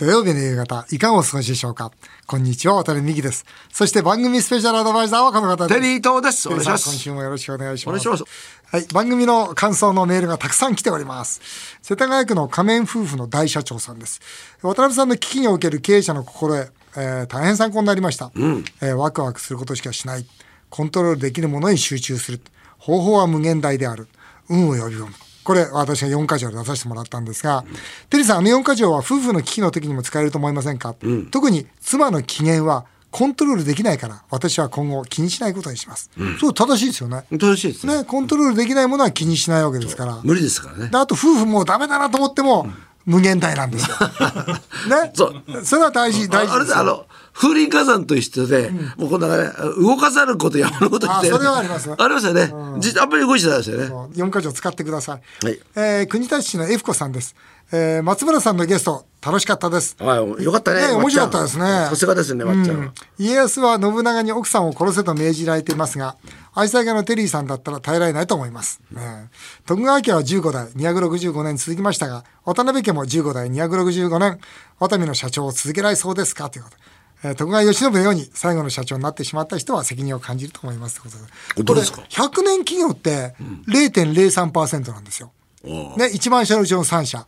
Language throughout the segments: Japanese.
土曜日の夕方、いかがお過ごしでしょうか？こんにちは、渡辺美希です。そして番組スペシャルアドバイザーはこの方です。テリー東です。お願いします。今週もよろしくお願いします。お願いします。はい、番組の感想のメールがたくさん来ております。世田谷区の仮面夫婦の大社長さんです。渡辺さんの危機における経営者の心得、えー大変参考になりました、えーワクワクすることしかしない。コントロールできるものに集中する。方法は無限大である。運を呼び込む。これ、私が4箇条で出させてもらったんですが、テリーさん、あの4箇条は夫婦の危機の時にも使えると思いませんか、特に妻の機嫌はコントロールできないから、私は今後気にしないことにします。そう、正しいですよね。正しいですね。ね、コントロールできないものは気にしないわけですから。無理ですからねで。あと、夫婦もうダメだなと思っても、無限大なんですよ。ね？そうそれは大事、大事ですよ。あれであの風林火山と一緒で、もうこんなね動かざること山のことしてあそれはありますありますよね。じあんまり動いてないですよね。4箇条使ってください。はいえー国立市の F 子さんです。えー松村さんのゲスト、楽しかったです。はい、よかったね。ね面白かったですねさすがですね、まっちゃんは。家康は信長に奥さんを殺せと命じられていますが、愛妻家のテリーさんだったら耐えられないと思います。ね徳川家は15代、265年続きましたが、渡辺家も15代、265年、渡辺の社長を続けられそうですか？ということ。えー徳川慶喜のように最後の社長になってしまった人は責任を感じると思いますこれ100年企業って0.03%なんですよ。ね、1万社のうちの3社。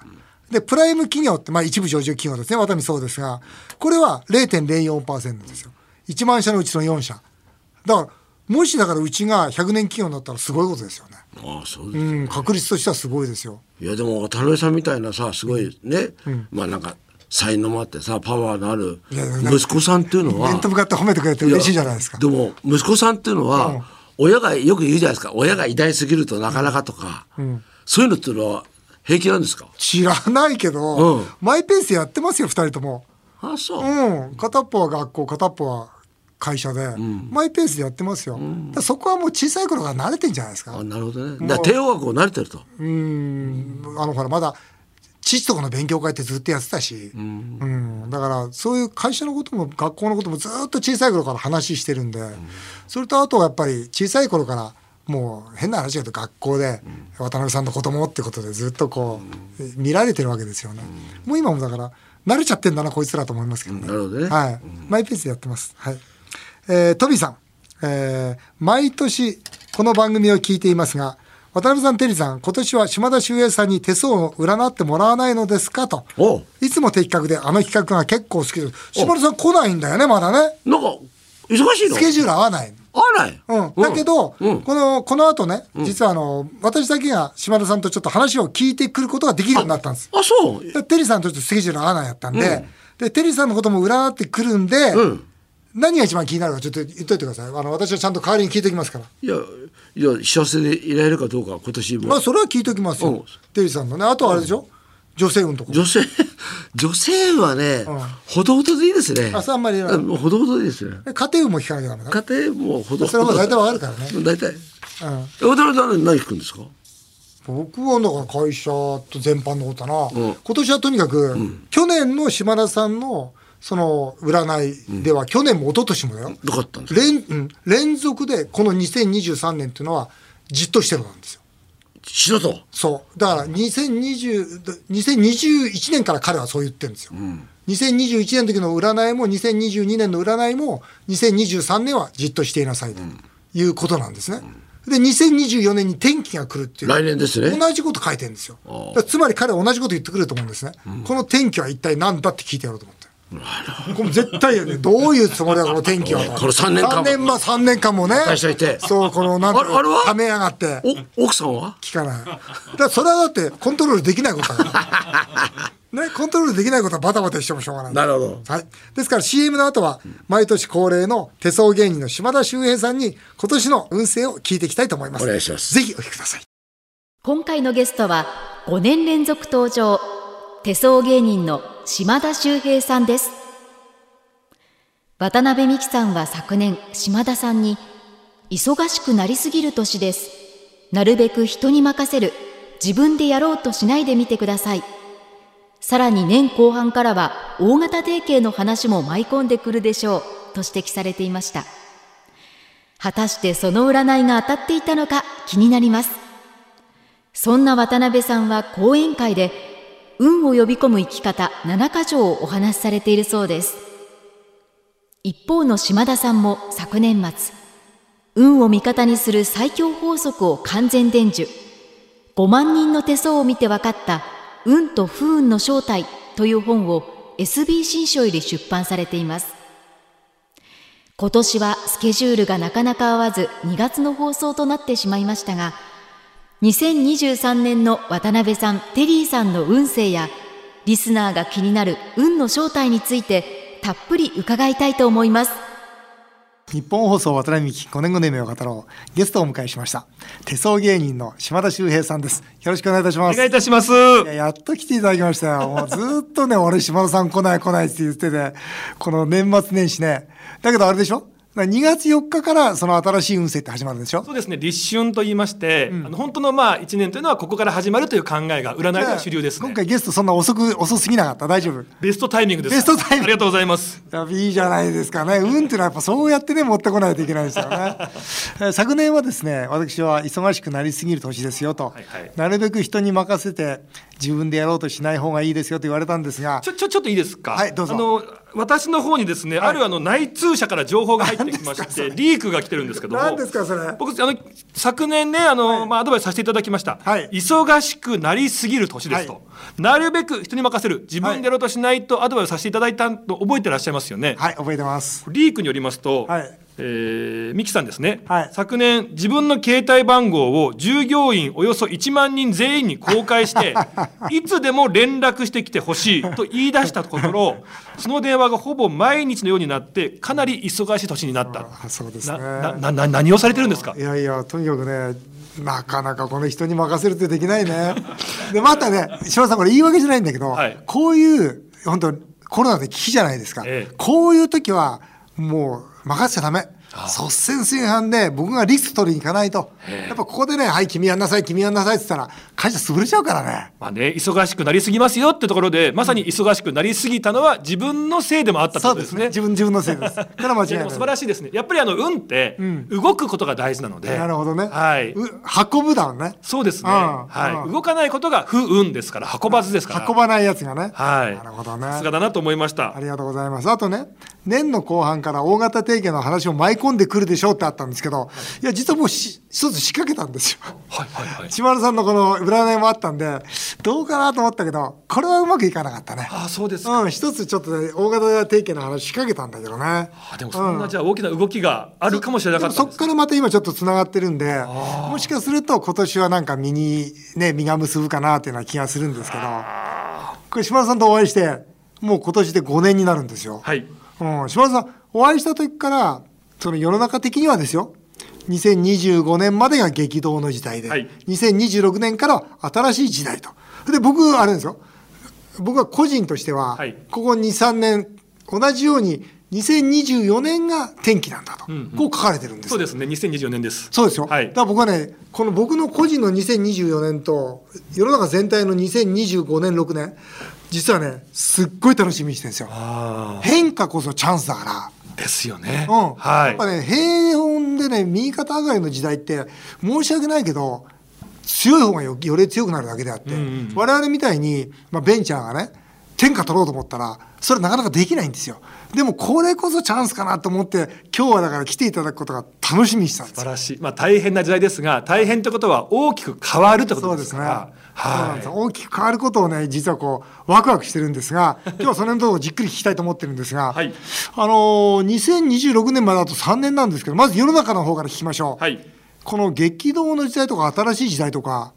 で、プライム企業って、まあ一部上場企業ですね。渡辺そうですが、これは0.04%ですよ。1万社のうちの4社。だから、もしだからうちが100年企業になったらすごいことですよね。ああ、そうです。うん、確率としてはすごいですよ。いやでも渡辺さんみたいなさすごいね、まあなんか才能もあってさパワーのある息子さんっていうのは面と向かって褒めてくれて嬉しいじゃないですか。でも息子さんっていうのは、親がよく言うじゃないですか。親が偉大すぎるとなかなかとか、そういうのっていうのは平気なんですか？知らないけど、うん。マイペースでやってますよ、2人とも。あそう、うん、片っぽは学校片っぽは会社で、マイペースでやってますよ、そこはもう小さい頃から慣れてんじゃないですか。あなるほどね。だ帝王学校慣れてると。うん。あのほらまだ父とかの勉強会ってずっとやってたし、うん。だからそういう会社のことも学校のこともずっと小さい頃から話してるんで、それとあとはやっぱり小さい頃からもう変な話だと学校で渡辺さんの子供ってことでずっとこう見られてるわけですよね、もう今もだから慣れちゃってんだなこいつらと思いますけどね、なるほどね。はい、マイペースでやってます。はい。えートビーさん、えー毎年この番組を聞いていますが渡辺さん、テリーさん、今年は島田秀平さんに手相を占ってもらわないのですかと。いつも的確で、あの企画が結構好きです。島田さん来ないんだよね、まだね。なんか忙しいの？スケジュール合わない。合わない、うん。だけど、うんこの、この後ね、実はあの、私だけが島田さんとちょっと話を聞いてくることができるようになったんです。あそうでテリーさんとちょっとスケジュール合わないやったんで、で、テリーさんのことも占ってくるんで、ん何が一番気になるかちょっと言っといてください。あの、私はちゃんと代わりに聞いておきますから。いやいや幸せでいられるかどうか今年も、まあ、それは聞いておきますよ。うんテリーさんのね。あとはあれでしょ、女性運とか。女性女性はね、ほどほどでいいですねあそれあんまりほどほどでいいですねえ家庭運も聞かなきゃダメだね。家庭もほどそれは大体わかるからね。大体うん。渡辺さん何聞くんですか？僕はだから会社と全般のことだな、今年はとにかく、去年の島田さんのその占いでは、去年も一昨年もだよ。どったんですか連,、うん、連続でこの2023年っていうのはじっとしてるなんですよ。しろと。そう。だから2020 2021年から彼はそう言ってるんですよ、2021年の時の占いも2022年の占いも2023年はじっとしていなさいということなんですね、で2024年に転機が来るっていう。来年ですね。同じこと書いてるんですよ。つまり彼は同じこと言ってくると思うんですね。この転機は一体何だって聞いてやろうと思って。これ絶対よね。どういうつもりだ、この転機は。この三年間も3年間、三年間もね。待しといてそう、この、なんていうのあれあれは？ためやがって。お奥さんは？聞かない。だからそれはだってコントロールできないことだから。ね、コントロールできないことはバタバタしてもしょうがない。なるほどはい。ですから CM の後は、毎年恒例の手相芸人の島田秀平さんに今年の運勢を聞いていきたいと思います。お願いしますぜひお聞きください。今回のゲストは5年連続登場手相芸人の島田秀平さんです。渡辺美樹さんは昨年島田さんに忙しくなりすぎる年です。なるべく人に任せる。自分でやろうとしないでみてください。さらに年後半からは大型定型の話も舞い込んでくるでしょう。と指摘されていました。果たしてその占いが当たっていたのか気になります。そんな渡辺さんは講演会で運を呼び込む生き方7か条をお話しされているそうです。一方の島田さんも昨年末運を味方にする最強法則を完全伝授。5万人の手相を見て分かった運と不運の正体という本を SB 新書より出版されています。今年はスケジュールがなかなか合わず2月の放送となってしまいましたが2023年の渡辺さんテリーさんの運勢やリスナーが気になる運の正体についてたっぷり伺いたいと思います。日本放送渡辺美希5年後の夢を語ろう。ゲストをお迎えしました。手相芸人の島田秀平さんです。よろしくお願いいたします。お願いいたします。ややっと来ていただきましたよ。もうずっとね俺島田さん来ない来ないって言っててこの年末年始ね。だけどあれでしょ？2月4日からその新しい運勢って始まるんでしょ？そうですね。立春と言いまして、あの本当のまあ一年というのはここから始まるという考えが占いでは主流ですね。今回ゲストそんな遅く遅すぎなかった？大丈夫？ベストタイミングです。ベストタイミング。ありがとうございます。いいじゃないですかね。運っていうのはやっぱそうやってね、持ってこないといけないですよね。えー昨年はですね、私は忙しくなりすぎる年ですよと、はいはい。なるべく人に任せて自分でやろうとしない方がいいですよと言われたんですが。ち、ょちょちょっといいですか？はいどうぞ。あの私の方にですね、あるあの内通者から情報が入ってきましてリークが来てるんですけども。何ですかそれ？僕あの昨年ねあの、まあ、アドバイスさせていただきました、はい。忙しくなりすぎる年ですと、はなるべく人に任せる。自分でやろうとしないとアドバイスさせていただいたの覚えてらっしゃいますよね、はい、覚えてます。リークによりますと、はいえーミキさんですね、はい昨年自分の携帯番号を従業員およそ1万人全員に公開して いつでも連絡してきてほしいと言い出したところその電話がほぼ毎日のようになってかなり忙しい年になったあそうですね。なななな何をされてるんですか？いやいや、とにかくね、なかなかこの人に任せるってできないね。で、またね、島田さん、これ言い訳じゃないんだけど、はいこういう、本当コロナで危機じゃないですか。ええこういう時は、もう任せちゃダメ。率先垂範で僕がリスク取りに行かないと、やっぱここでね、はい、君やんなさい、君やんなさいって言ったら、会社潰れちゃうからね。まあね、忙しくなりすぎますよってところでまさに忙しくなりすぎたのは自分のせいでもあったってそうでね。ですすね。自分、自分のせいです。これは間違いない素晴らしいですね。やっぱりあの運って動くことが大事なので、なるほどね。はい。う運ぶだね。そうですね。うんはい。うん動かないことが不運ですから、運ばずですから。運ばないやつがね。はい。なるほどね。さすがだなと思いましたあ。りがとうございます。あとね、年の後半から大型定型の話を舞い込んでくるでしょうってあったんですけど、いや、実はもうし一つ仕掛けたんですよ。はいはいはい。島田さんのこの占いもあったんで、どうかなと思ったけど、これはうまくいかなかったね。ああ、そうですか。うん、一つちょっとね、大型定型の話仕掛けたんだけどね。あでもそんなじゃあ大きな動きがあるかもしれなかったそっからまた今ちょっとつながってるんで、もしかすると今年はなんか身に、ね、身が結ぶかなっていうような気がするんですけど、これ島田さんとお会いして、もう今年で5年になるんですよ。はい。うん、島田さん、お会いした時から、その世の中的にはですよ、2025年までが激動の時代で、はい2026年からは新しい時代と。で、僕、あれですよ、僕は個人としては、はいここ2、3年、同じように、2024年が転機なんだと、んうんこう書かれてるんですよそうですね。2024年です。そうですよ。はいだから僕はね、この僕の個人の2024年と、世の中全体の2025年、6年、実はね、すっごい楽しみにしてるんですよ。あ変化こそチャンスだから。あ。ですよね。うん、はいやっぱ。ね平穏でね右肩上がりの時代って申し訳ないけど強い方がよより強くなるだけであって、うんうん我々みたいに、まあ、ベンチャーがね天下取ろうと思ったらそれなかなかできないんですよでもこれこそチャンスかなと思って今日はだから来ていただくことが楽しみにしたんです素晴らしい。まあ大変な時代ですが、大変ってことは大きく変わるってことですすね。は大きく変わることをね実はこうワクワクしてるんですが今日はその辺のところをじっくり聞きたいと思ってるんですが、はいあのー2026年まであと3年なんですけどまず世の中の方から聞きましょう、い。はい。この激動の時代とか新しい時代とか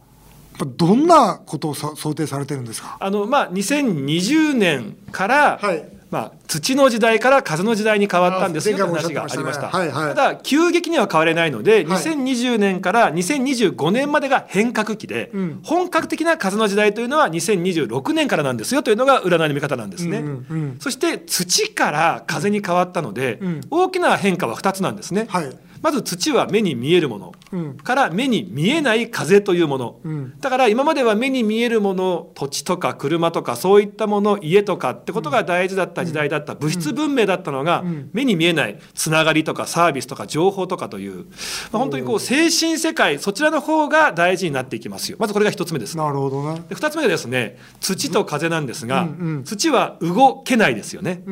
どんなことをさ想定されてるんですか？あのまあ2020年から、はい。まあ土の時代から風の時代に変わったんですよという話がありました。た。ねはいはい。ただ急激には変われないので、はい。2020年から2025年までが変革期で、うん。本格的な風の時代というのは2026年からなんですよというのが占いの見方なんですね。うんうんうん。そして土から風に変わったので、うん。大きな変化は2つなんですね。はいまず土は目に見えるもの、うん。から目に見えない風というもの、うん。だから今までは目に見えるもの土地とか車とかそういったもの家とかってことが大事だった時代だった、物質文明だったのが、ん。目に見えないつながりとかサービスとか情報とかという、まあ、本当にこう精神世界そちらの方が大事になっていきますよ。まずこれが一つ目です。なるほどね。で2つ目がですね土と風なんですが、うんうん。土は動けないですよね。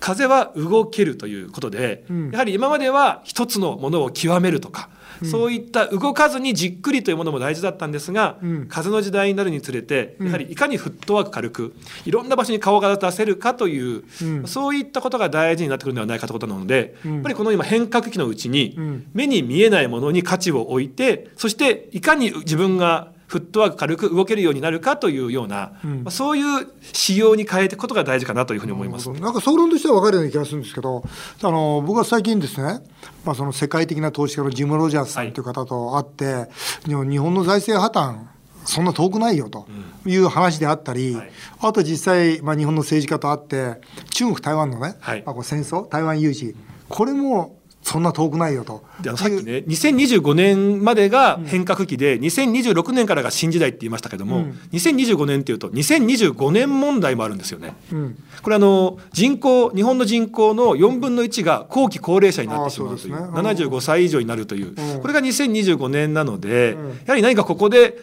うん風は動けるということで、うん。やはり今までは一つのものを極めるとか、そういった動かずにじっくりというものも大事だったんですが、うん。風の時代になるにつれてやはりいかにフットワーク軽くいろんな場所に顔が出せるかという、うん。そういったことが大事になってくるのではないかということなので、うん。やっぱりこの今変革期のうちに、うん。目に見えないものに価値を置いてそしていかに自分がフットワーク軽く動けるようになるかというような、うん。まあそういう仕様に変えていくことが大事かなというふうに思います。なんか総論としては分かるような気がするんですけどあの僕は最近ですね、まあ、その世界的な投資家のジム・ロジャースさんという方と会って、日本日本の財政破綻そんな遠くないよという話であったり、はい。あと実際、まあ、日本の政治家と会って中国台湾のね、はい。まあ、こう戦争台湾有事これもそんな遠くないよと。さっきね2025年までが変革期で、2026年からが新時代って言いましたけども、うん。2025年っていうと2025年問題もあるんですよね。うん。これあの人口日本の人口の4分の1が後期高齢者になってしまうといううね。75歳以上になるという、うん。これが2025年なので、うん。やはり何かここで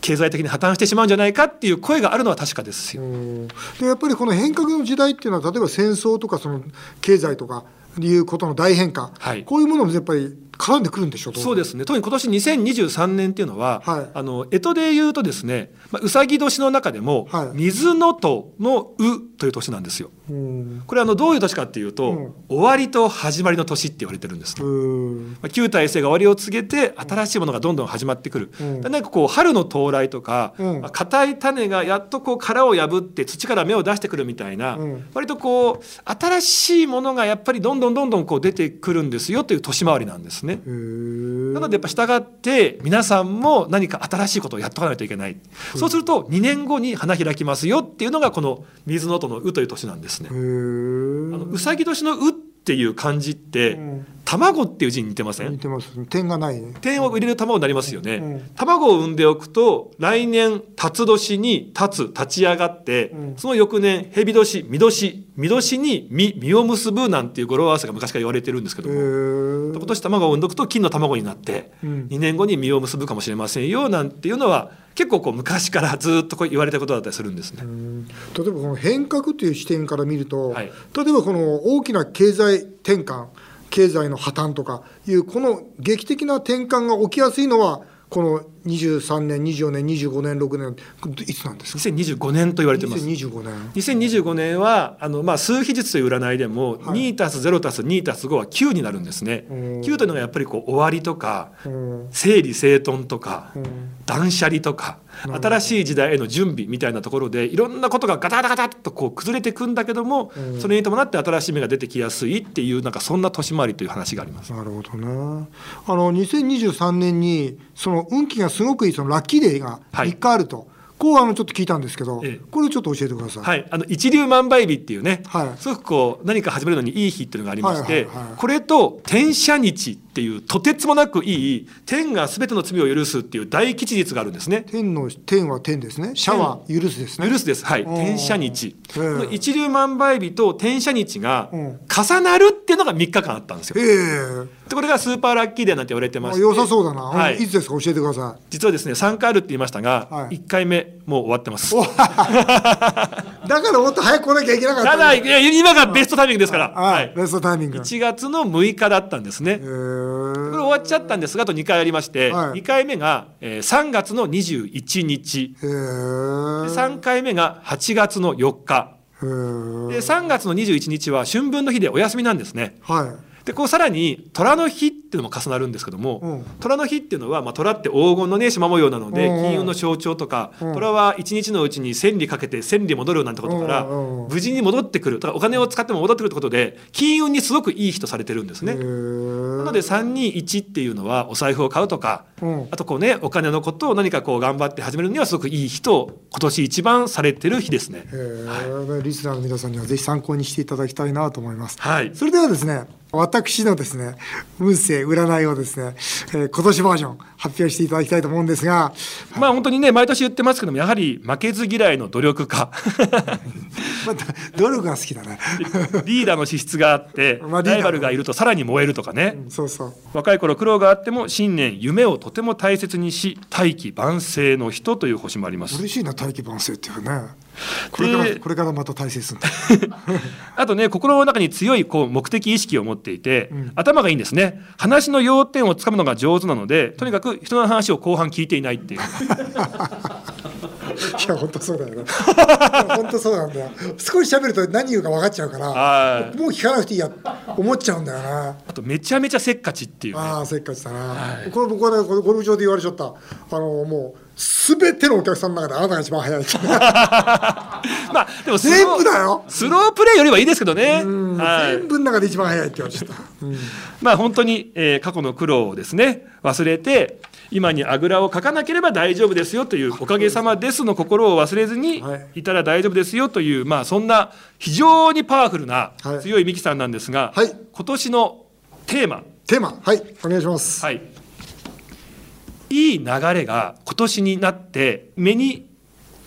経済的に破綻してしまうんじゃないかっていう声があるのは確かですよ。うん。でやっぱりこの変革の時代っていうのは例えば戦争とかその経済とかいうことの大変化、はい。こういうものもやっぱり絡んでくるんでしょうそうですね。特に今年2023年っていうのは、はい。あの干支で言うとですね、まあ、うさぎ年の中でも、はい。水のとの「う」という年なんですよ。うん。これあのどういう年かっていうと、うん。終わりと始まりの年って言われてるんですまあ、旧体制が終わりを告げて新しいものがどんどん始まってくる、うん。なんかこう春の到来とかうん。まあ硬、い種がやっとこう殻を破って土から芽を出してくるみたいな、うん。割とこう新しいものがやっぱりどんどんどんどんこう出てくるんですよという年回りなんですね。へー。なのでやっぱ従って皆さんも何か新しいことをやっとかないといけない、そうすると2年後に花開きますよっていうのがこの水の音の「う」という年なんですね。あのうさぎ年の「う」っていう漢字って、うん。卵っていう字に似てません？似てます。点がないね。点を入れる卵になりますよね、うん。卵を産んでおくと来年辰年に立つ立ち上がって、うん。その翌年蛇年見年見年に実実を結ぶなんていう語呂合わせが昔から言われてるんですけどへも、ー。今年卵を産んどくと金の卵になって、うん。2年後に実を結ぶかもしれませんよなんていうのは結構こう昔からずっとこう言われたことだったりするんですね。うん例えばこの変革という視点から見ると、はい例えばこの大きな経済転換経済の破綻とかいうこの劇的な転換が起きやすいのはこの23年24年25年6年いつなんですか？2025年と言われてます。2025年。2025年はあの、まあ、数比術という占いでも、はい。2たす0たす2たす5は9になるんですね。うん。9というのがやっぱりこう終わりとかうん。整理整頓とか、うん。断捨離とか新しい時代への準備みたいなところでいろんなことがガタガタガタっとこう崩れていくんだけども、うん。それに伴って新しい芽が出てきやすいっていうなんかそんな年回りという話があります。なるほどな。あの2023年にその運気がすごくいいそのラッキーデーがはい。3日あると、こうあのちょっと聞いたんですけど、ええ。これちょっと教えてください。はい、あの一粒万倍日っていうね、はい。すごくこう何か始めるのにいい日っていうのがありまして、はいはいはいこれと天赦日っていうとてつもなくいい天が全ての罪を許すっていう大吉日があるんですね。天の天は天ですね。シャは許すですね。許すです。はい。うん天赦日。こええの一粒万倍日と天赦日がうん重なるっていうのが3日間あったんですよ。ええでこれがスーパーラッキーデーなんて言われてまして。良さそうだな。はいいつですか？教えてください。実はですね3回あるって言いましたが、はい1回目もう終わってます。だからもっと早く来なきゃいけなかったただいや今がベストタイミングですから。はい、ベストタイミング。1月の6日だったんですね。えーこれ終わっちゃったんですがあと2回ありまして、はい。2回目が、えー3月の21日。へでー3回目が8月の4日。で3月の21日は春分の日でお休みなんですね。はい。でこうさらに虎の日っていうのも重なるんですけども、うん。虎の日っていうのは、まあ、虎って黄金のね縞模様なので、金運の象徴とか、うん。虎は一日のうちに千里かけて千里戻るなんてことから、無事に戻ってくる。だからお金を使っても戻ってくるってことで金運にすごくいい日とされてるんですね。なので321っていうのはお財布を買うとか、うん。あとこうねお金のことを何かこう頑張って始めるにはすごくいい日と今年一番されてる日ですね。へー。リスナーの皆さんにはぜひ参考にしていただきたいなと思います。はい。それではですね、私のですね、運勢占いをですね、えー今年バージョン発表していただきたいと思うんですが、まあ本当にね毎年言ってますけどもやはり負けず嫌いの努力家 また努力が好きだね。リーダーの資質があって まあライバルがいるとさらに燃えるとかね、そうそう。若い頃苦労があっても信念夢をとても大切にし大器晩成の人という星もあります嬉しいな、大器晩成っていうね。これから、でこれからまた大切するんだ。あとね心の中に強いこう目的意識を持っていて、頭がいいんですね話の要点をつかむのが上手なのでとにかく人の話を後半聞いていないっていう いや、本当そうだよね。本当そうなんだよ。少し喋ると何言うか分かっちゃうから、はいもう聞かなくていいや、思っちゃうんだよな。あとめちゃめちゃせっかちっていうねああ、せっかちだな。これ僕はね、ゴルフ場で言われちゃった。あの、もう、すべてのお客さんの中であなたが一番早い。まあでも全部だよスロープレーよりはいいですけどね、はい全部の中で一番早いって言われちゃった。まあ本当に、えー過去の苦労をですね忘れて今にあぐらをかかなければ大丈夫ですよというおかげさまですの心を忘れずにはい。いたら大丈夫ですよという、まあそんな非常にパワフルなはい強いミキさんなんですが、はい。今年のテーマ。テーマ、はい、お願いします。はい。いい流れが今年になって目に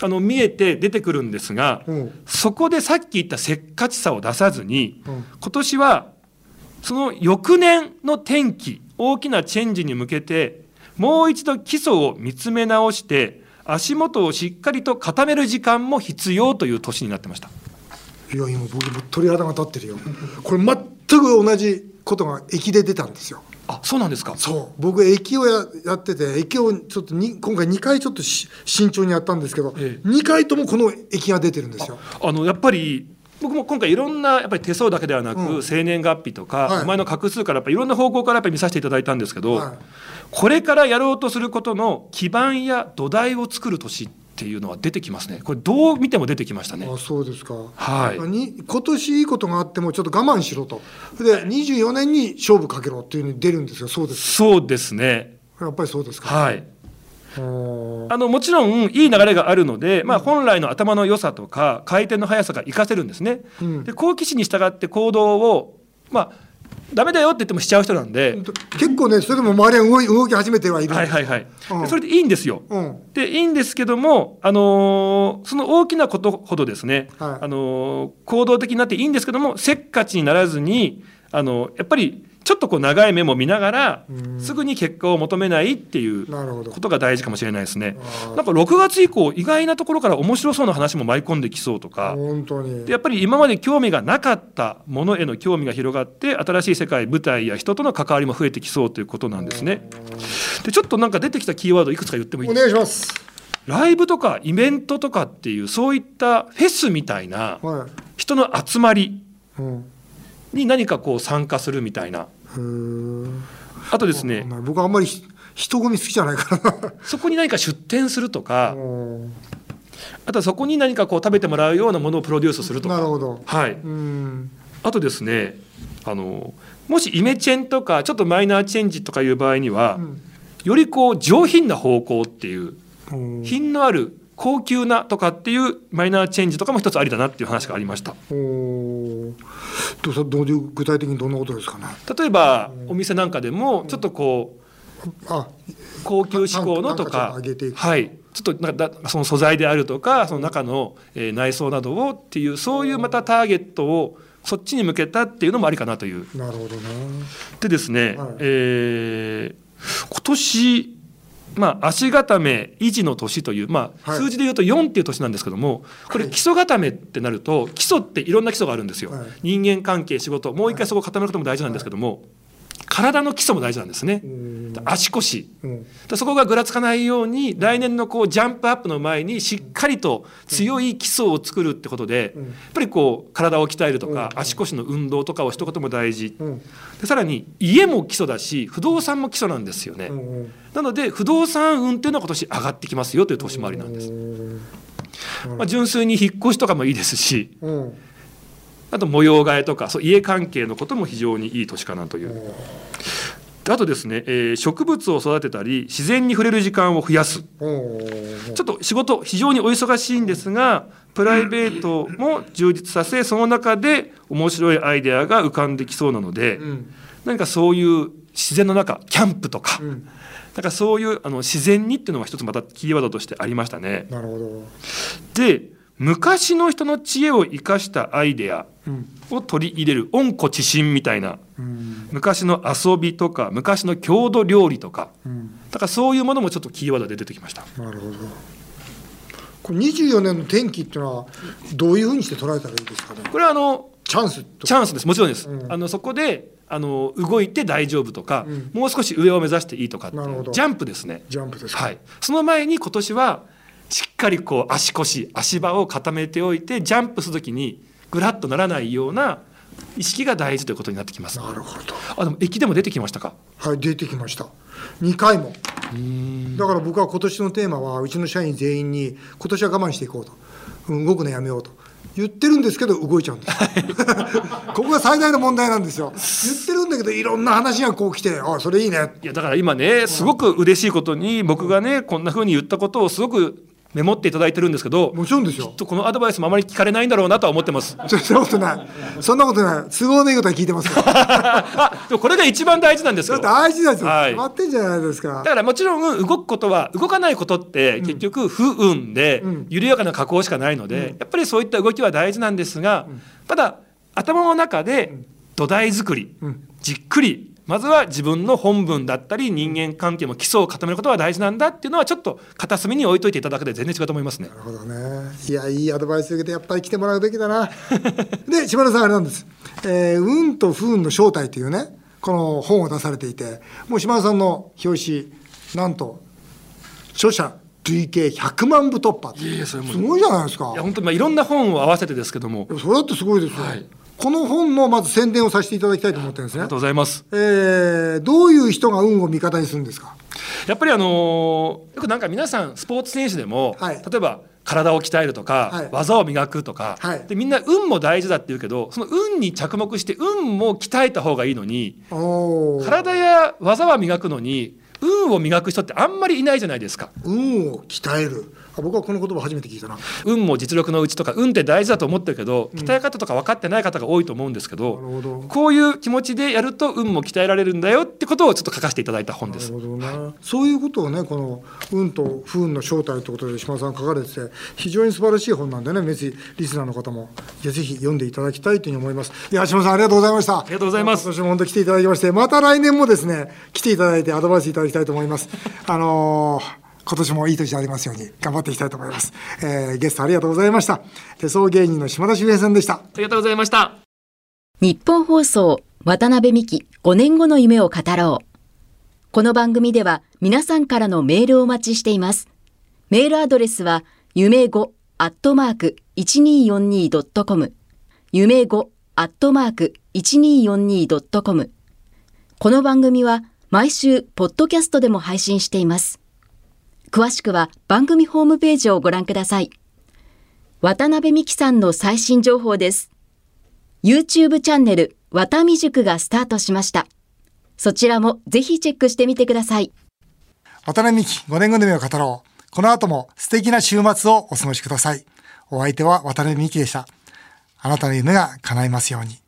あの見えて出てくるんですが、うん。そこでさっき言ったせっかちさを出さずに、うん。今年はその翌年の転機大きなチェンジに向けてもう一度基礎を見つめ直して足元をしっかりと固める時間も必要という年になってました。いや、今僕も鳥肌が立ってるよ。これ全く同じことが駅で出たんですよ。あそうなんですかそう僕駅をややってて駅をちょっとに今回2回ちょっとし慎重にやったんですけど、ええ2回ともこの駅が出てるんですよ。あのやっぱり僕も今回いろんなやっぱり手相だけではなく、うん生年月日とか、はいお前の画数からやっぱりいろんな方向からやっぱり見させていただいたんですけど、はいこれからやろうとすることの基盤や土台を作る年っていうのは出てきますね。これどう見ても出てきましたね。あそうですか、はい。に今年いいことがあってもちょっと我慢しろと。で24年に勝負かけろっていうふうに出るんですよ。そうですそうですね。やっぱりそうですか、はい。あのもちろんいい流れがあるので、まあ、本来の頭の良さとか回転の速さが活かせるんですね。うん。で好奇心に従って行動をまあダメだよって言ってもしちゃう人なんで、結構ねそれでも周りは動い動き始めてはいる。はいはいはい、うん。でそれでいいんですよ。うん。でいいんですけども、あのーその大きなことほどですね、はい。あのー行動的になっていいんですけどもせっかちにならずに、あのやっぱりちょっとこう長い目も見ながらすぐに結果を求めないっていうことが大事かもしれないですね。なんか6月以降意外なところから面白そうな話も舞い込んできそうとか。本当に。でやっぱり今まで興味がなかったものへの興味が広がって新しい世界舞台や人との関わりも増えてきそうということなんですね。でちょっとなんか出てきたキーワードいくつか言ってもいいお願いします。ライブとかイベントとかっていうそういったフェスみたいなはい。人の集まりうん。に何かこう参加するみたいなあとですね僕はあんまりひ人混み好きじゃないから。そこに何か出店するとか うん。あとはそこに何かこう食べてもらうようなものをプロデュースするとか。なるほど。はい。うん。あとですねあのもしイメチェンとかちょっとマイナーチェンジとかいう場合には、ん。よりこう上品な方向っていううん品のある高級なとかっていうマイナーチェンジとかも一つありだなっていう話がありましたどうどういう具体的にどんなことですかね？例えばお店なんかでもちょっとこうあ高級志向のとかはい。ちょっとなんかだその素材であるとかその中の、えー内装などをっていうそういうまたターゲットをそっちに向けたっていうのもありかなという。なるほどね。でですね、はい。えー今年まあ、足固め維持の年という、まあ、はい。数字でいうと4っていう年なんですけどもこれ基礎固めってなると基礎っていろんな基礎があるんですよ、はい。人間関係仕事もう一回そこを固めることも大事なんですけども、体の基礎も大事なんですね。うん。足腰。うん。でそこがぐらつかないように来年のこうジャンプアップの前にしっかりと強い基礎を作るってことで、うん。やっぱりこう体を鍛えるとか、うん。足腰の運動とかをしとくことも大事、うん。でさらに家も基礎だし不動産も基礎なんですよね、なので不動産運っていうのは今年上がってきますよという年回りなんです、まあ、純粋に引っ越しとかもいいですしうんあと模様替えとかそう家関係のことも非常にいい年かなという。であとですね、えー植物を育てたり自然に触れる時間を増やす。うんちょっと仕事非常にお忙しいんですがプライベートも充実させその中で面白いアイデアが浮かんできそうなので、何かそういう自然の中キャンプとか、なんかそういうあの自然にっていうのが一つまたキーワードとしてありましたね。なるほど。で昔の人の知恵を生かしたアイデアを取り入れる温故知新みたいな、昔の遊びとか昔の郷土料理とか、だからそういうものもちょっとキーワードで出てきました。なるほど。これ24年の天気っていうのはどういうふうにして捉えたらいいですかね？これはあのチャンスとチャンスです。もちろんです、うん。あのそこであの動いて大丈夫とか、もう少し上を目指していいとかジャンプですね。ジャンプですか。はい、その前に今年はしっかりこう足腰足場を固めておいてジャンプするときにぐらっとならないような意識が大事ということになってきます。なるほど。あでも駅でも出てきましたか？はい出てきました。2回も。だから僕は今年のテーマはうちの社員全員に今年は我慢していこうと、うん動くのやめようと。言ってるんですけど動いちゃうんです。ここが最大の問題なんですよ。言ってるんだけどいろんな話がこう来てあそれいいね。いやだから今ねすごく嬉しいことに僕がねこんな風に言ったことをすごくメモっていただいてるんですけどもちろんですよきっとこのアドバイスもあまり聞かれないんだろうなとは思ってます。そんなことな。いそんなことない。都合のいいことは聞いてますあでもこれが一番大事なんですよ。大事ですよ、はい。決まってんじゃないですか。だからもちろん動くことは動かないことって結局不運で緩やかな加工しかないので、やっぱりそういった動きは大事なんですが、ただ頭の中で土台作り、じっくりまずは自分の本文だったり人間関係も基礎を固めることが大事なんだっていうのはちょっと片隅に置いといていただくで全然違うと思いますね。なるほどね。いやいいアドバイス受けてやっぱり来てもらうべきだな。で島田さんあれなんです「えー運と不運の正体」というねこの本を出されていてもう島田さんの表紙なんと著者累計100万部突破いやそれもすごいじゃないですか。いや本当にまあいろんな本を合わせてですけども。あそれだってすごいですよ、はいこの本のまず宣伝をさせていただきたいと思ってるんですね。りがとうございます。えーどういう人が運を味方にするんですか？やっぱりあのーよくなんか皆さんスポーツ選手でも、はい。例えば体を鍛えるとか、はい。技を磨くとか、はい。でみんな運も大事だって言うけどその運に着目して運も鍛えた方がいいのに体や技は磨くのに運を磨く人ってあんまりいないじゃないですか。運を鍛える。あ僕はこの言葉初めて聞いたな。運も実力のうちとか運って大事だと思ってるけど鍛え方とか分かってない方が多いと思うんですけど,、なるほど。こういう気持ちでやると運も鍛えられるんだよってことをちょっと書かせていただいた本です。なる。ほどな、そういうことをねこの運と不運の正体ということで島田さん書かれてて非常に素晴らしい本なんでねぜひリスナーの方も。ぜひ読んでいただきたいというふうに思います。いや島田さんありがとうございました。ありがとうございます。今年も本当来ていただきましてまた来年もですね来ていただいてアドバイスいただきたいと思いますあのー今年もいい年でありますように頑張っていきたいと思います、えーゲストありがとうございました手相芸人の島田秀平さんでしたありがとうございました。日本放送渡辺美希5年後の夢を語ろう。この番組では皆さんからのメールをお待ちしています。メールアドレスは夢5アットマーク 1242.com 夢5アットマーク 1242.com この番組は毎週ポッドキャストでも配信しています。詳しくは番組ホームページをご覧ください。渡辺美希さんの最新情報です。YouTube チャンネル、わたみ塾がスタートしました。そちらもぜひチェックしてみてください。渡辺美希5年後の夢を語ろう。この後も素敵な週末をお過ごしください。お相手は渡辺美希でした。あなたの夢が叶いますように。